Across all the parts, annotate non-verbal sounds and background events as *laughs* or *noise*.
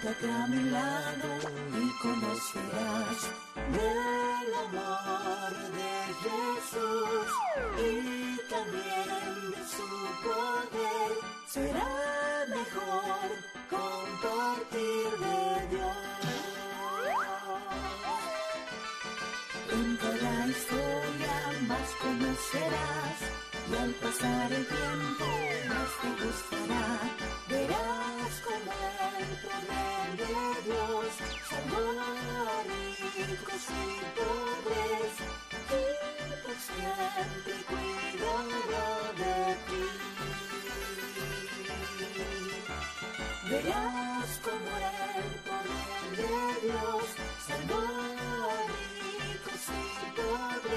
Siéntate a mi lado y conocerás del amor de Jesús y también de su poder. Será mejor compartir de Dios. En cada historia más conocerás y al pasar el tiempo más te gustará. Verás como el poder de Dios salvó ricos y pobres y por siempre cuidará de ti. Verás como el poder de Dios salvó ricos y pobres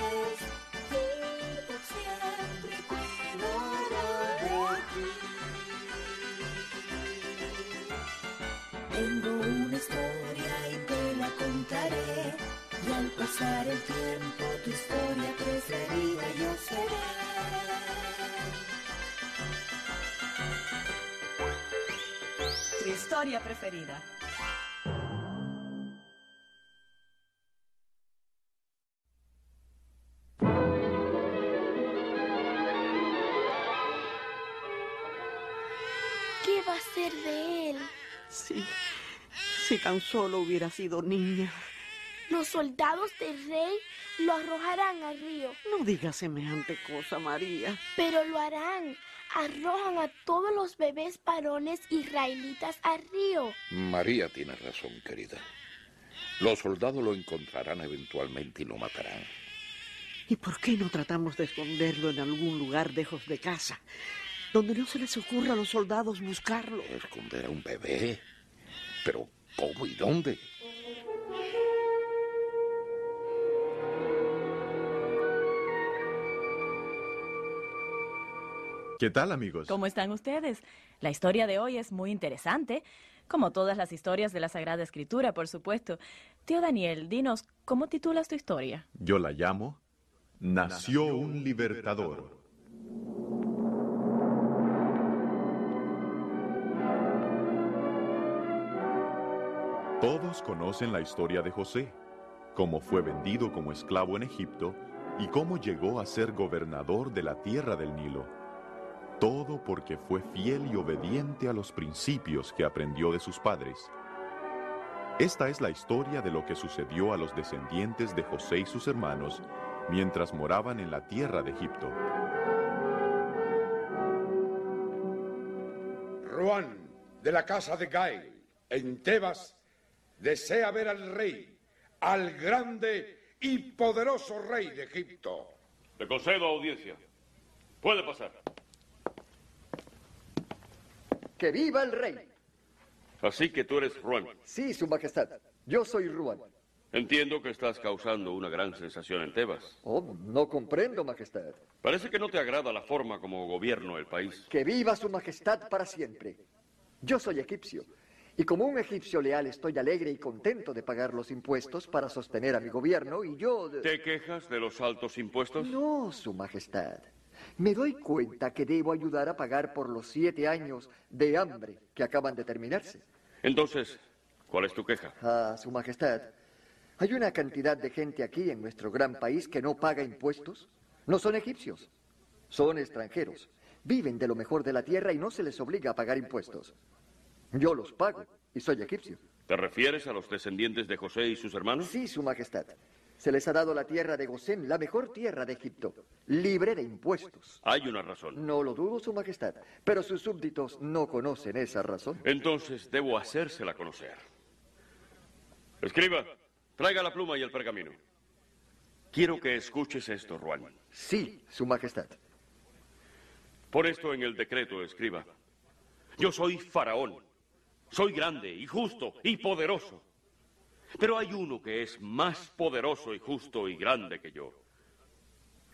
historia y te la contaré. Y al pasar el tiempo tu historia preferida yo seré. Tu historia preferida. ¿Qué va a ser de él? Sí, si tan solo hubiera sido niña. Los soldados del rey lo arrojarán al río, No digas semejante cosa, María. pero lo harán. Arrojan a todos los bebés varones israelitas al río. María tiene razón, querida. Los soldados lo encontrarán eventualmente y lo matarán. ¿Y por qué no tratamos de esconderlo en algún lugar lejos de casa? Donde no se les ocurra a los soldados buscarlo. ¿Esconder a un bebé? ¿Pero cómo y dónde? ¿Qué tal, amigos? ¿Cómo están ustedes? La historia de hoy es muy interesante, como todas las historias de la Sagrada Escritura, por supuesto. Tío Daniel, dinos, ¿cómo titulas tu historia? Yo la llamo Nació un libertador. Todos conocen la historia de José, cómo fue vendido como esclavo en Egipto y cómo llegó a ser gobernador de la tierra del Nilo. Todo porque fue fiel y obediente a los principios que aprendió de sus padres. Esta es la historia de lo que sucedió a los descendientes de José y sus hermanos mientras moraban en la tierra de Egipto. Ruan, de la casa de Gael, en Tebas, desea ver al rey, al grande y poderoso rey de Egipto. Le concedo audiencia. Puede pasar. ¡Que viva el rey! Así que tú eres Ruan. Sí, su majestad. Yo soy Ruan. Entiendo que estás causando una gran sensación en Tebas. Oh, no comprendo, majestad. Parece que no te agrada la forma como gobierno el país. Que viva su majestad para siempre. Yo soy egipcio. Y como un egipcio leal estoy alegre y contento de pagar los impuestos para sostener a mi gobierno y yo... ¿Te quejas de los altos impuestos? No, su majestad. Me doy cuenta que debo ayudar a pagar por los siete años de hambre que acaban de terminarse. Entonces, ¿cuál es tu queja? Ah, su majestad. Hay una cantidad de gente aquí en nuestro gran país que no paga impuestos. No son egipcios, son extranjeros. Viven de lo mejor de la tierra y no se les obliga a pagar impuestos. Yo los pago y soy egipcio. ¿Te refieres a los descendientes de José y sus hermanos? Sí, su majestad. Se les ha dado la tierra de Gosén, la mejor tierra de Egipto, libre de impuestos. Hay una razón. No lo dudo, su majestad, pero sus súbditos no conocen esa razón. Entonces debo hacérsela conocer. Escriba, traiga la pluma y el pergamino. Quiero que escuches esto, Juan. Sí, su majestad. Pon esto en el decreto, escriba. Yo soy faraón Soy grande y justo y poderoso. Pero hay uno que es más poderoso y justo y grande que yo.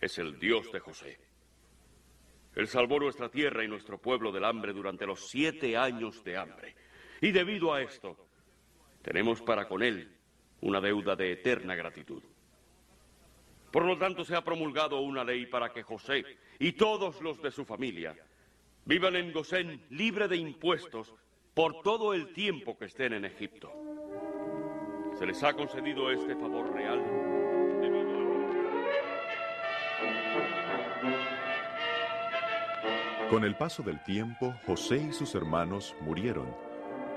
Es el Dios de José. Él salvó nuestra tierra y nuestro pueblo del hambre durante los siete años de hambre. Y debido a esto, tenemos para con Él una deuda de eterna gratitud. Por lo tanto, se ha promulgado una ley para que José y todos los de su familia vivan en Gosén libre de impuestos por todo el tiempo que estén en Egipto. Se les ha concedido este favor real Con el paso del tiempo, José y sus hermanos murieron,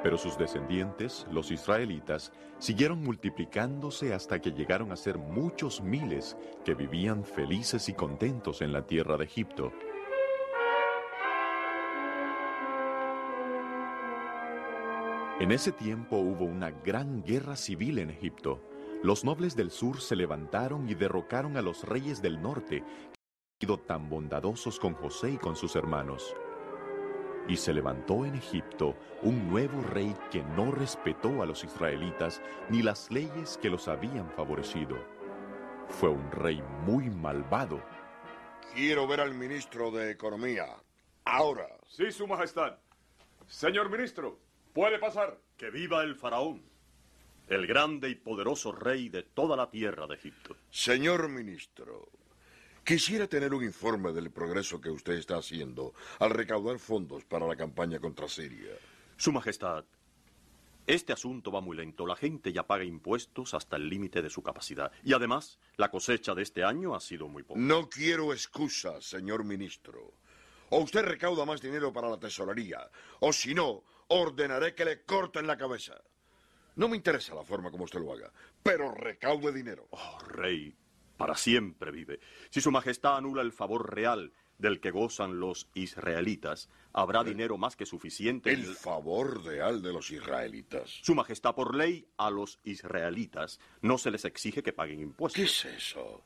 pero sus descendientes, los israelitas, siguieron multiplicándose hasta que llegaron a ser muchos miles que vivían felices y contentos en la tierra de Egipto. En ese tiempo hubo una gran guerra civil en Egipto. Los nobles del sur se levantaron y derrocaron a los reyes del norte, que habían sido tan bondadosos con José y con sus hermanos. Y se levantó en Egipto un nuevo rey que no respetó a los israelitas ni las leyes que los habían favorecido. Fue un rey muy malvado. Quiero ver al ministro de Economía. Ahora. Sí, Su Majestad. Señor ministro, puede pasar. Que viva el faraón, el grande y poderoso rey de toda la tierra de Egipto. Señor ministro, quisiera tener un informe del progreso que usted está haciendo al recaudar fondos para la campaña contra Siria. Su Majestad, este asunto va muy lento. La gente ya paga impuestos hasta el límite de su capacidad. Y además, la cosecha de este año ha sido muy poca. No quiero excusas, señor ministro. O usted recauda más dinero para la tesorería, o si no, ordenaré que le corten la cabeza. No me interesa la forma como usted lo haga, pero recaude dinero. Oh, rey, para siempre vive. Si su majestad anula el favor real del que gozan los israelitas, habrá dinero más que suficiente. El favor real de los israelitas. Su majestad, por ley, a los israelitas no se les exige que paguen impuestos. ¿Qué es eso?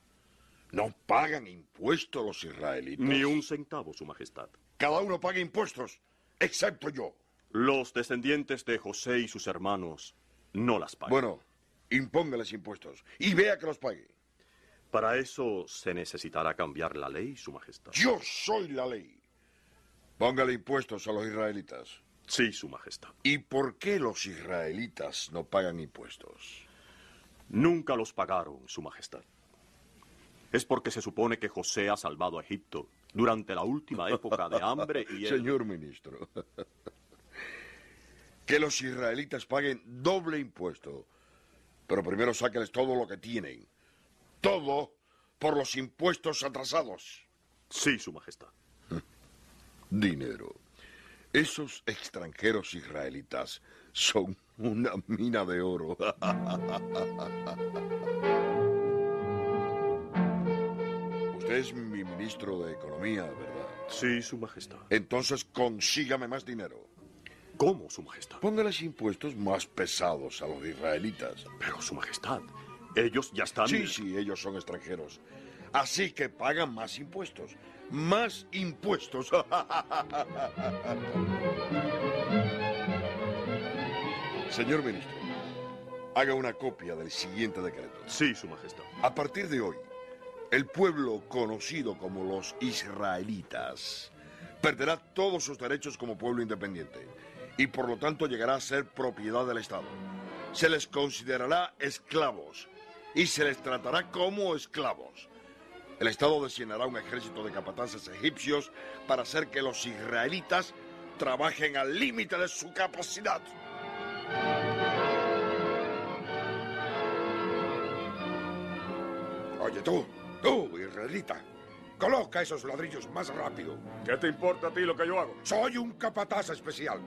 ¿No pagan impuestos los israelitas? Ni un centavo, su majestad. Cada uno paga impuestos, excepto yo. Los descendientes de José y sus hermanos no las pagan. Bueno, impóngales impuestos y vea que los pague. Para eso se necesitará cambiar la ley, su majestad. Yo soy la ley. Póngale impuestos a los israelitas. Sí, su majestad. ¿Y por qué los israelitas no pagan impuestos? Nunca los pagaron, su majestad. Es porque se supone que José ha salvado a Egipto durante la última época de *laughs* hambre y... Señor ministro, que los israelitas paguen doble impuesto, pero primero sáquenles todo lo que tienen. Todo por los impuestos atrasados. Sí, su majestad. *laughs* Dinero. Esos extranjeros israelitas son una mina de oro. *laughs* Usted es mi ministro de Economía, ¿verdad? Sí, su majestad. Entonces consígame más dinero. ¿Cómo, su majestad? Póngales impuestos más pesados a los israelitas. Pero, su majestad, ellos ya están... Sí, sí, ellos son extranjeros. Así que pagan más impuestos. Más impuestos. *laughs* Señor ministro, haga una copia del siguiente decreto. Sí, su majestad. A partir de hoy, el pueblo conocido como los israelitas perderá todos sus derechos como pueblo independiente y por lo tanto llegará a ser propiedad del Estado. Se les considerará esclavos y se les tratará como esclavos. El Estado designará un ejército de capataces egipcios para hacer que los israelitas trabajen al límite de su capacidad. Oye tú, tú, israelita, coloca esos ladrillos más rápido. ¿Qué te importa a ti lo que yo hago? Soy un capataz especial,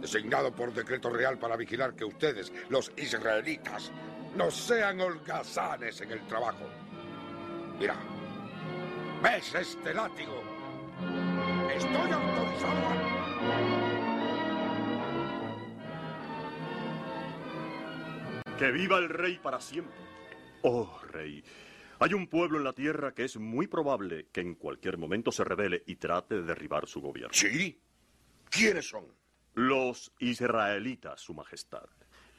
designado por decreto real para vigilar que ustedes, los israelitas, no sean holgazanes en el trabajo. Mira, ¿ves este látigo? Estoy autorizado a... Que viva el rey para siempre. Oh, rey, hay un pueblo en la tierra que es muy probable que en cualquier momento se rebele y trate de derribar su gobierno. ¿Sí? ¿Quiénes son? Los israelitas, Su Majestad.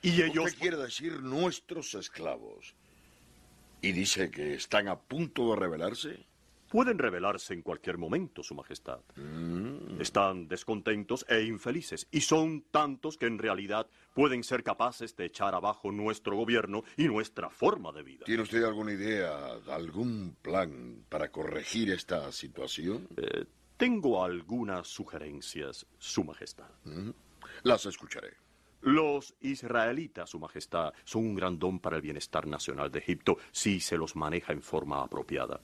Y ellos... Usted quiere decir nuestros esclavos. ¿Y dice que están a punto de rebelarse? Pueden rebelarse en cualquier momento, Su Majestad. Mm. Están descontentos e infelices, y son tantos que en realidad pueden ser capaces de echar abajo nuestro gobierno y nuestra forma de vida. ¿Tiene usted alguna idea, algún plan para corregir esta situación? Eh, tengo algunas sugerencias, Su Majestad. Mm. Las escucharé. Los israelitas, Su Majestad, son un gran don para el bienestar nacional de Egipto si se los maneja en forma apropiada.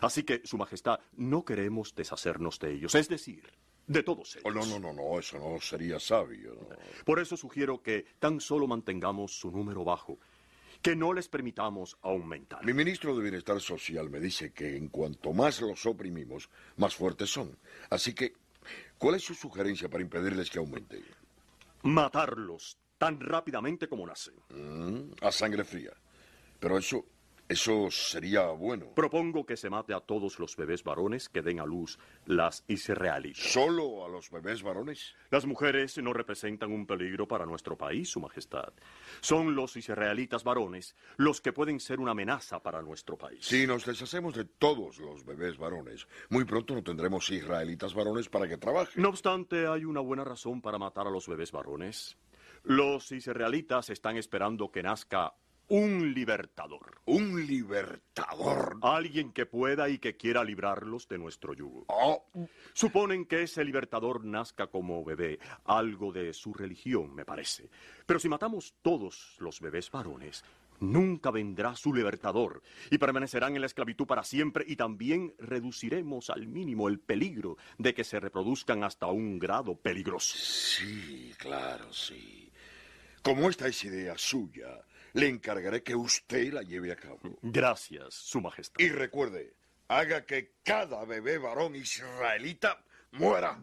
Así que, Su Majestad, no queremos deshacernos de ellos, es decir, de todos ellos. Oh, no, no, no, no, eso no sería sabio. ¿no? Por eso sugiero que tan solo mantengamos su número bajo, que no les permitamos aumentar. Mi ministro de Bienestar Social me dice que en cuanto más los oprimimos, más fuertes son. Así que, ¿cuál es su sugerencia para impedirles que aumenten? Matarlos tan rápidamente como nacen. Mm, a sangre fría. Pero eso, eso sería bueno. Propongo que se mate a todos los bebés varones que den a luz las israelitas. ¿Solo a los bebés varones? Las mujeres no representan un peligro para nuestro país, Su Majestad. Son los israelitas varones los que pueden ser una amenaza para nuestro país. Si nos deshacemos de todos los bebés varones, muy pronto no tendremos israelitas varones para que trabajen. No obstante, hay una buena razón para matar a los bebés varones. Los israelitas están esperando que nazca un libertador. ¿Un libertador? Alguien que pueda y que quiera librarlos de nuestro yugo. Oh, Suponen que ese libertador nazca como bebé, algo de su religión, me parece. Pero si matamos todos los bebés varones, nunca vendrá su libertador y permanecerán en la esclavitud para siempre y también reduciremos al mínimo el peligro de que se reproduzcan hasta un grado peligroso. sí, claro, sí. Como esta es idea suya, le encargaré que usted la lleve a cabo. Gracias, Su Majestad. Y recuerde, haga que cada bebé varón israelita muera.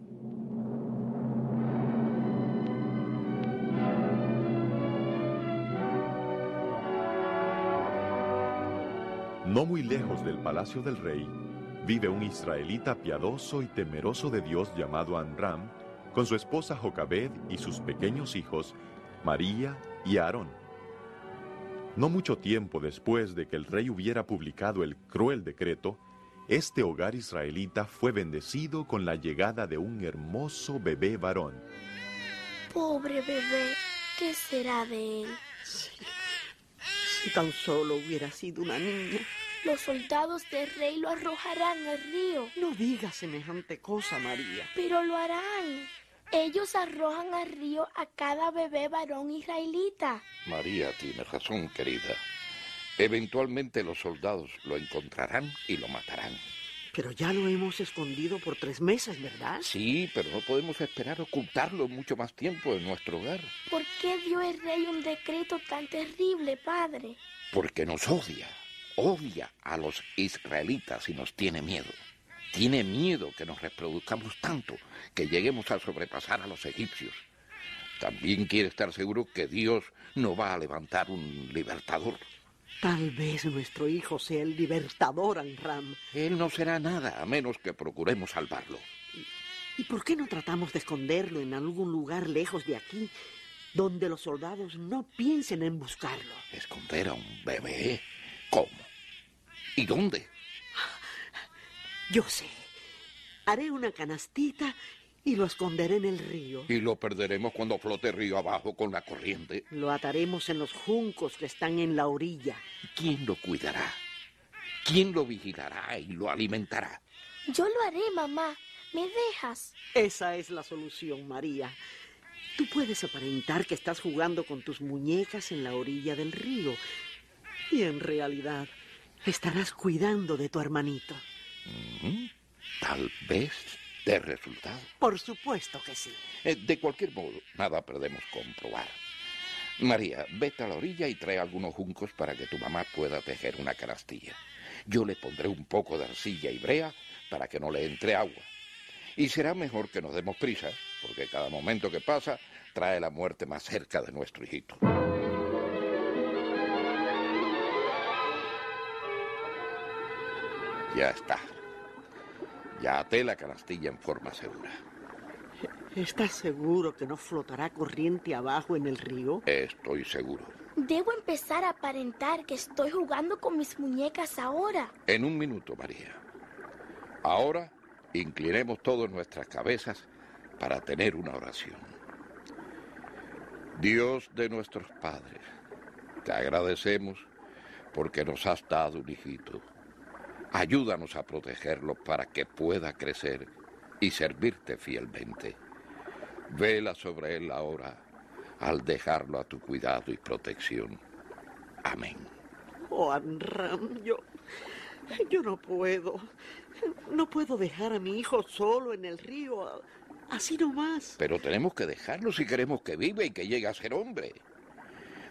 No muy lejos del palacio del rey, vive un israelita piadoso y temeroso de Dios llamado Amram, con su esposa Jocabed y sus pequeños hijos, María y Aarón. No mucho tiempo después de que el rey hubiera publicado el cruel decreto, este hogar israelita fue bendecido con la llegada de un hermoso bebé varón. Pobre bebé, ¿qué será de él? Si tan solo hubiera sido una niña. Los soldados del rey lo arrojarán al río. No digas semejante cosa, María. Pero lo harán. Ellos arrojan al río a cada bebé varón israelita. María tiene razón, querida. Eventualmente los soldados lo encontrarán y lo matarán. Pero ya lo hemos escondido por tres meses, ¿verdad? Sí, pero no podemos esperar ocultarlo mucho más tiempo en nuestro hogar. ¿Por qué dio el rey un decreto tan terrible, padre? Porque nos odia. Odia a los israelitas y nos tiene miedo. Tiene miedo que nos reproduzcamos tanto que lleguemos a sobrepasar a los egipcios. También quiere estar seguro que Dios no va a levantar un libertador. Tal vez nuestro hijo sea el libertador, Amram. Él no será nada a menos que procuremos salvarlo. ¿Y por qué no tratamos de esconderlo en algún lugar lejos de aquí, donde los soldados no piensen en buscarlo? ¿Esconder a un bebé? ¿Cómo? ¿Y dónde? Yo sé. Haré una canastita y lo esconderé en el río. Y lo perderemos cuando flote río abajo con la corriente. Lo ataremos en los juncos que están en la orilla. ¿Quién lo cuidará? ¿Quién lo vigilará y lo alimentará? Yo lo haré, mamá. ¿Me dejas? Esa es la solución, María. Tú puedes aparentar que estás jugando con tus muñecas en la orilla del río. Y en realidad estarás cuidando de tu hermanito. Mm, Tal vez dé resultado. Por supuesto que sí. Eh, De cualquier modo, nada perdemos comprobar. María, vete a la orilla y trae algunos juncos para que tu mamá pueda tejer una canastilla. Yo le pondré un poco de arcilla y brea para que no le entre agua. Y será mejor que nos demos prisa, porque cada momento que pasa trae la muerte más cerca de nuestro hijito. Ya está. Ya até la canastilla en forma segura. ¿Estás seguro que no flotará corriente abajo en el río? Estoy seguro. Debo empezar a aparentar que estoy jugando con mis muñecas ahora. En un minuto, María. Ahora inclinemos todas nuestras cabezas para tener una oración. Dios de nuestros padres, te agradecemos porque nos has dado un hijito. Ayúdanos a protegerlo para que pueda crecer y servirte fielmente. Vela sobre él ahora al dejarlo a tu cuidado y protección. Amén. Oh, Amram, yo. Yo no puedo. No puedo dejar a mi hijo solo en el río. Así nomás. Pero tenemos que dejarlo si queremos que viva y que llegue a ser hombre.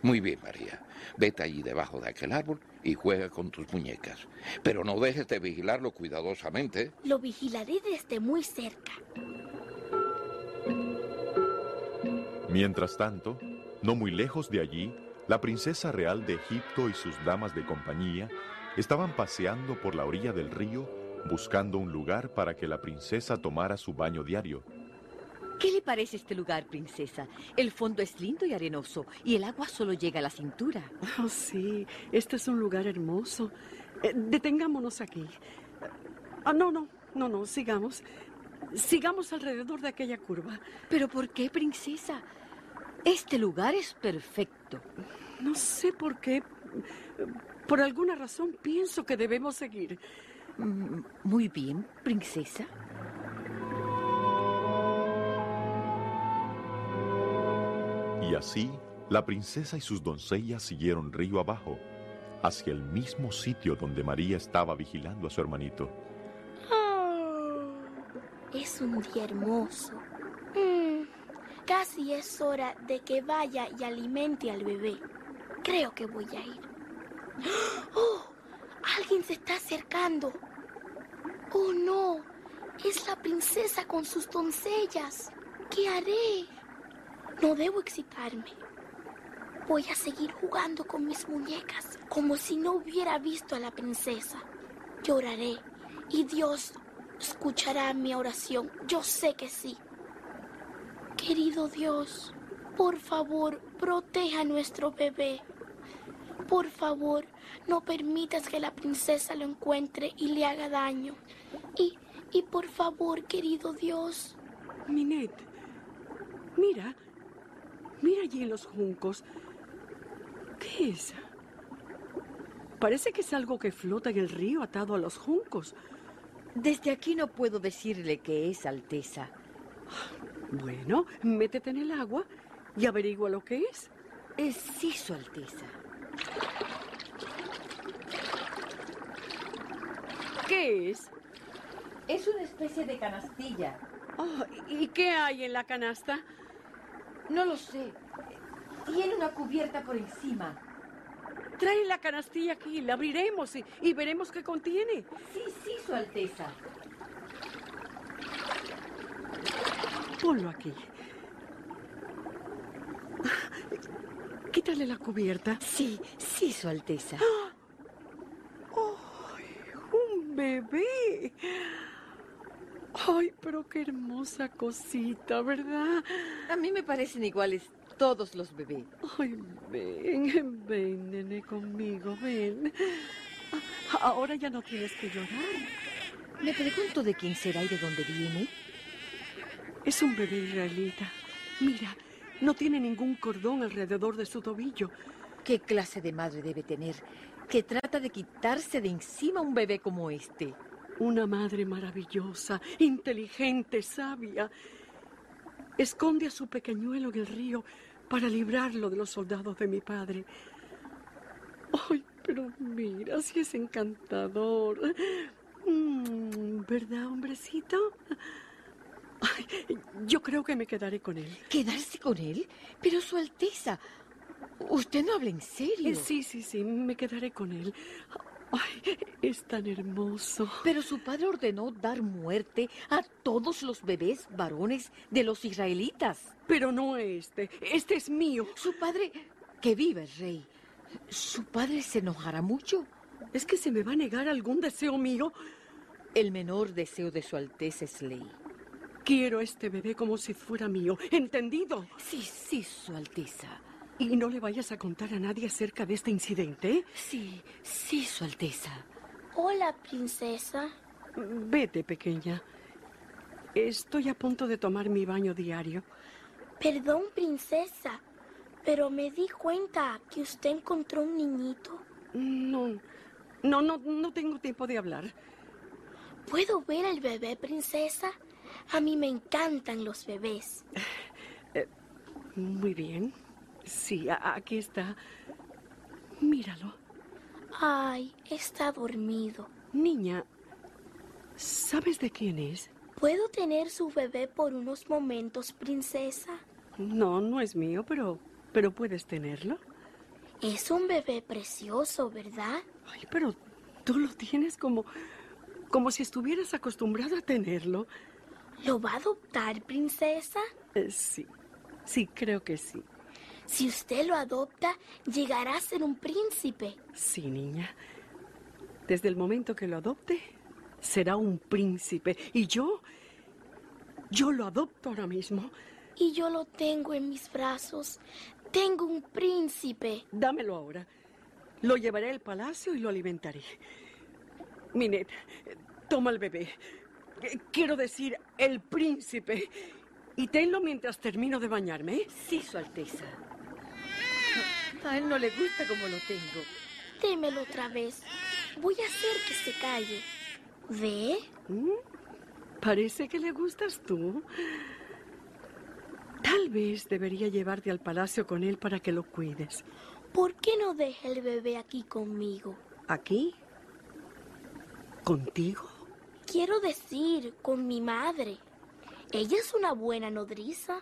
Muy bien, María. Vete allí debajo de aquel árbol y juega con tus muñecas. Pero no dejes de vigilarlo cuidadosamente. Lo vigilaré desde muy cerca. Mientras tanto, no muy lejos de allí, la princesa real de Egipto y sus damas de compañía estaban paseando por la orilla del río buscando un lugar para que la princesa tomara su baño diario. ¿Qué le parece este lugar, princesa? El fondo es lindo y arenoso y el agua solo llega a la cintura. Oh, sí, este es un lugar hermoso. Eh, detengámonos aquí. Ah, no, no, no, no, sigamos. Sigamos alrededor de aquella curva. ¿Pero por qué, princesa? Este lugar es perfecto. No sé por qué. Por alguna razón pienso que debemos seguir. Mm, Muy bien, princesa. Y así, la princesa y sus doncellas siguieron río abajo, hacia el mismo sitio donde María estaba vigilando a su hermanito. Es un día hermoso. Mm, casi es hora de que vaya y alimente al bebé. Creo que voy a ir. ¡Oh! Alguien se está acercando. Oh, no. Es la princesa con sus doncellas. ¿Qué haré? No debo excitarme. Voy a seguir jugando con mis muñecas como si no hubiera visto a la princesa. Lloraré y Dios escuchará mi oración. Yo sé que sí. Querido Dios, por favor, proteja a nuestro bebé. Por favor, no permitas que la princesa lo encuentre y le haga daño. Y, y por favor, querido Dios. Minet, mira, mira allí en los juncos. ¿Qué es? Parece que es algo que flota en el río atado a los juncos. Desde aquí no puedo decirle qué es, Alteza. Bueno, métete en el agua y averigua lo que es. Es sí, Su Alteza. ¿Qué es? Es una especie de canastilla. Oh, ¿Y qué hay en la canasta? No lo sé. Tiene una cubierta por encima. Trae la canastilla aquí, la abriremos y, y veremos qué contiene. Sí, sí, Su Alteza. Ponlo aquí. Quítale la cubierta. Sí, sí, Su Alteza. ¡Un bebé! Ay, pero qué hermosa cosita, ¿verdad? A mí me parecen iguales todos los bebés. Ay, ven, ven, nene, conmigo, ven. Ahora ya no tienes que llorar. Me pregunto de quién será y de dónde viene. Es un bebé israelita. Mira, no tiene ningún cordón alrededor de su tobillo. ¿Qué clase de madre debe tener que trata de quitarse de encima un bebé como este? Una madre maravillosa, inteligente, sabia. Esconde a su pequeñuelo en el río para librarlo de los soldados de mi padre. Ay, pero mira, si es encantador. Mm, ¿Verdad, hombrecito? Ay, yo creo que me quedaré con él. ¿Quedarse con él? Pero Su Alteza, usted no habla en serio. Eh, sí, sí, sí, me quedaré con él. Ay, es tan hermoso. Pero su padre ordenó dar muerte a todos los bebés varones de los israelitas. Pero no este. Este es mío. Su padre, que vive el rey, su padre se enojará mucho. ¿Es que se me va a negar algún deseo mío? El menor deseo de su Alteza es ley. Quiero este bebé como si fuera mío. ¿Entendido? Sí, sí, Su Alteza. Y no le vayas a contar a nadie acerca de este incidente. Sí, sí, Su Alteza. Hola, princesa. Vete, pequeña. Estoy a punto de tomar mi baño diario. Perdón, princesa, pero me di cuenta que usted encontró un niñito. No, no, no, no tengo tiempo de hablar. ¿Puedo ver al bebé, princesa? A mí me encantan los bebés. Eh, muy bien. Sí, aquí está. Míralo. Ay, está dormido. Niña, ¿sabes de quién es? ¿Puedo tener su bebé por unos momentos, princesa? No, no es mío, pero, pero puedes tenerlo. Es un bebé precioso, ¿verdad? Ay, pero tú lo tienes como, como si estuvieras acostumbrado a tenerlo. ¿Lo va a adoptar, princesa? Eh, sí, sí, creo que sí. Si usted lo adopta, llegará a ser un príncipe. Sí, niña. Desde el momento que lo adopte, será un príncipe. Y yo, yo lo adopto ahora mismo. Y yo lo tengo en mis brazos. Tengo un príncipe. Dámelo ahora. Lo llevaré al palacio y lo alimentaré. Minet, toma el bebé. Eh, Quiero decir, el príncipe. Y tenlo mientras termino de bañarme. ¿eh? Sí, Su Alteza. A él no le gusta como lo tengo. Démelo otra vez. Voy a hacer que se calle. ¿Ve? ¿Mm? Parece que le gustas tú. Tal vez debería llevarte al palacio con él para que lo cuides. ¿Por qué no deja el bebé aquí conmigo? ¿Aquí? ¿Contigo? Quiero decir, con mi madre. Ella es una buena nodriza.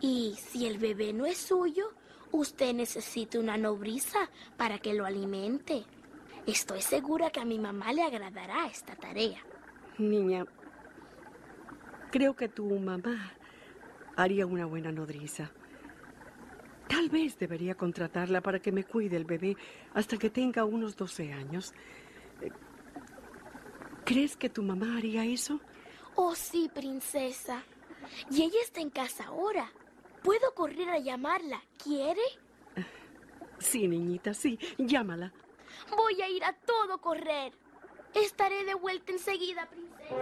Y si el bebé no es suyo, usted necesita una nodriza para que lo alimente. Estoy segura que a mi mamá le agradará esta tarea. Niña, creo que tu mamá haría una buena nodriza. Tal vez debería contratarla para que me cuide el bebé hasta que tenga unos 12 años. ¿Crees que tu mamá haría eso? Oh, sí, princesa. Y ella está en casa ahora. Puedo correr a llamarla. ¿Quiere? Sí, niñita, sí. Llámala. Voy a ir a todo correr. Estaré de vuelta enseguida, princesa.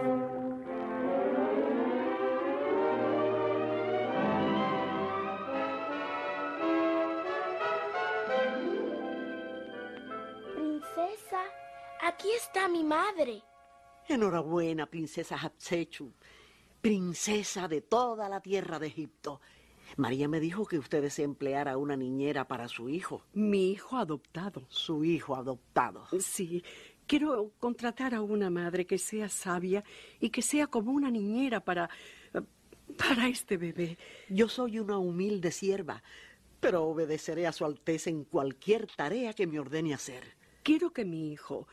Princesa, aquí está mi madre. Enhorabuena, princesa Hatshepsut, princesa de toda la tierra de Egipto. María me dijo que usted desea emplear a una niñera para su hijo. Mi hijo adoptado. Su hijo adoptado. Sí, quiero contratar a una madre que sea sabia y que sea como una niñera para... para este bebé. Yo soy una humilde sierva, pero obedeceré a su Alteza en cualquier tarea que me ordene hacer. Quiero que mi hijo,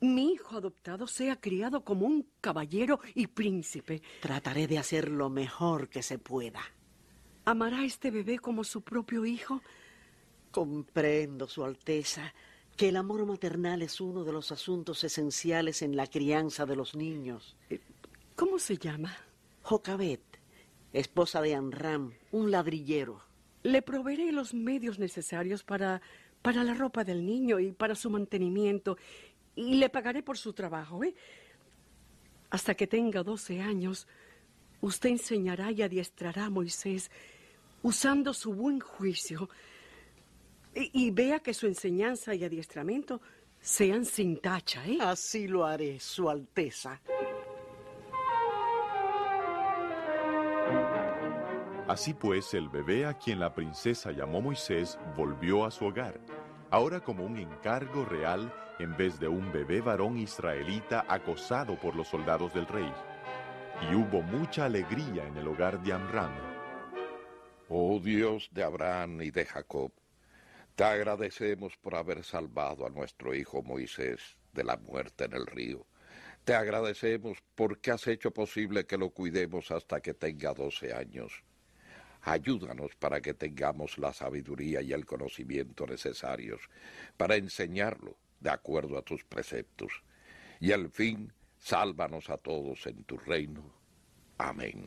mi hijo adoptado, sea criado como un caballero y príncipe. Trataré de hacer lo mejor que se pueda. ¿Amará a este bebé como su propio hijo? Comprendo, Su Alteza, que el amor maternal es uno de los asuntos esenciales en la crianza de los niños. ¿Cómo se llama? Jocabet, esposa de Anram, un ladrillero. Le proveeré los medios necesarios para, para la ropa del niño y para su mantenimiento. Y le pagaré por su trabajo, ¿eh? Hasta que tenga 12 años, usted enseñará y adiestrará a Moisés usando su buen juicio. Y, y vea que su enseñanza y adiestramiento sean sin tacha, ¿eh? Así lo haré, Su Alteza. Así pues, el bebé a quien la princesa llamó Moisés volvió a su hogar, ahora como un encargo real en vez de un bebé varón israelita acosado por los soldados del rey. Y hubo mucha alegría en el hogar de Amram. Oh Dios de Abraham y de Jacob, te agradecemos por haber salvado a nuestro hijo Moisés de la muerte en el río. Te agradecemos porque has hecho posible que lo cuidemos hasta que tenga 12 años. Ayúdanos para que tengamos la sabiduría y el conocimiento necesarios para enseñarlo de acuerdo a tus preceptos. Y al fin, sálvanos a todos en tu reino. Amén.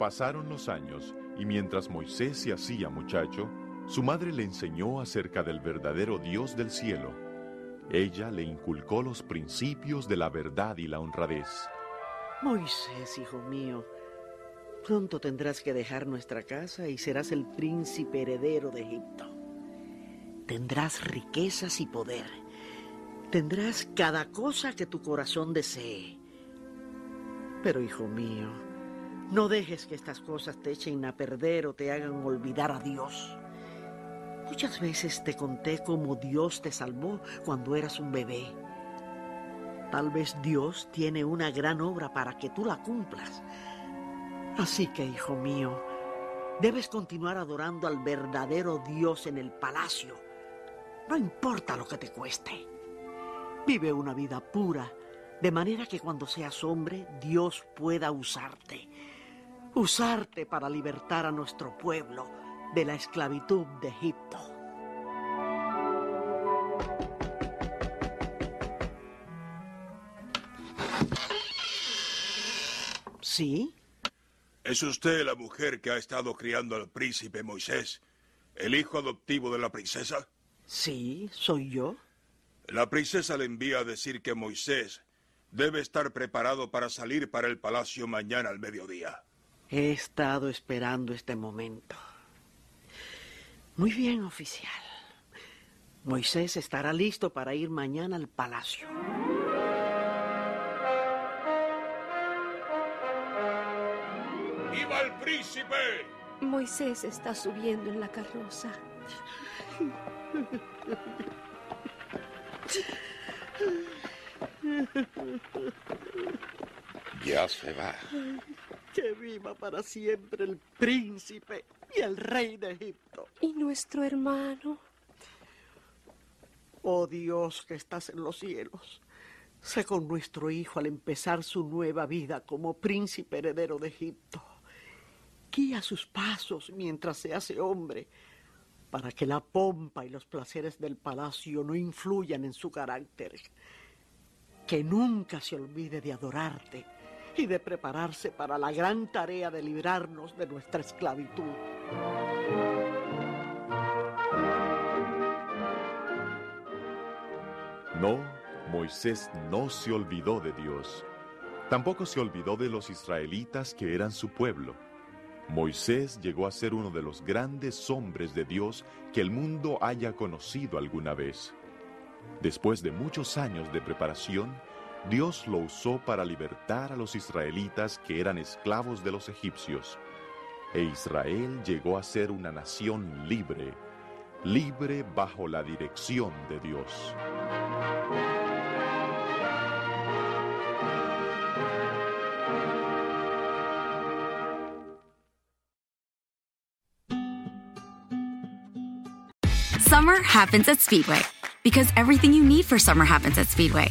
Pasaron los años y mientras Moisés se hacía muchacho, su madre le enseñó acerca del verdadero Dios del cielo. Ella le inculcó los principios de la verdad y la honradez. Moisés, hijo mío, pronto tendrás que dejar nuestra casa y serás el príncipe heredero de Egipto. Tendrás riquezas y poder. Tendrás cada cosa que tu corazón desee. Pero, hijo mío, no dejes que estas cosas te echen a perder o te hagan olvidar a Dios. Muchas veces te conté cómo Dios te salvó cuando eras un bebé. Tal vez Dios tiene una gran obra para que tú la cumplas. Así que, hijo mío, debes continuar adorando al verdadero Dios en el palacio. No importa lo que te cueste. Vive una vida pura, de manera que cuando seas hombre, Dios pueda usarte. Usarte para libertar a nuestro pueblo de la esclavitud de Egipto. ¿Sí? ¿Es usted la mujer que ha estado criando al príncipe Moisés, el hijo adoptivo de la princesa? Sí, soy yo. La princesa le envía a decir que Moisés debe estar preparado para salir para el palacio mañana al mediodía. He estado esperando este momento. Muy bien, oficial. Moisés estará listo para ir mañana al palacio. ¡Viva el príncipe! Moisés está subiendo en la carroza. Ya se va. Que viva para siempre el príncipe y el rey de Egipto. ¿Y nuestro hermano? Oh Dios que estás en los cielos, sé con nuestro hijo al empezar su nueva vida como príncipe heredero de Egipto. Guía sus pasos mientras se hace hombre, para que la pompa y los placeres del palacio no influyan en su carácter. Que nunca se olvide de adorarte y de prepararse para la gran tarea de librarnos de nuestra esclavitud. No, Moisés no se olvidó de Dios. Tampoco se olvidó de los israelitas que eran su pueblo. Moisés llegó a ser uno de los grandes hombres de Dios que el mundo haya conocido alguna vez. Después de muchos años de preparación, Dios lo usó para libertar a los israelitas que eran esclavos de los egipcios. E Israel llegó a ser una nación libre, libre bajo la dirección de Dios. Summer happens at Speedway because everything you need for summer happens at Speedway.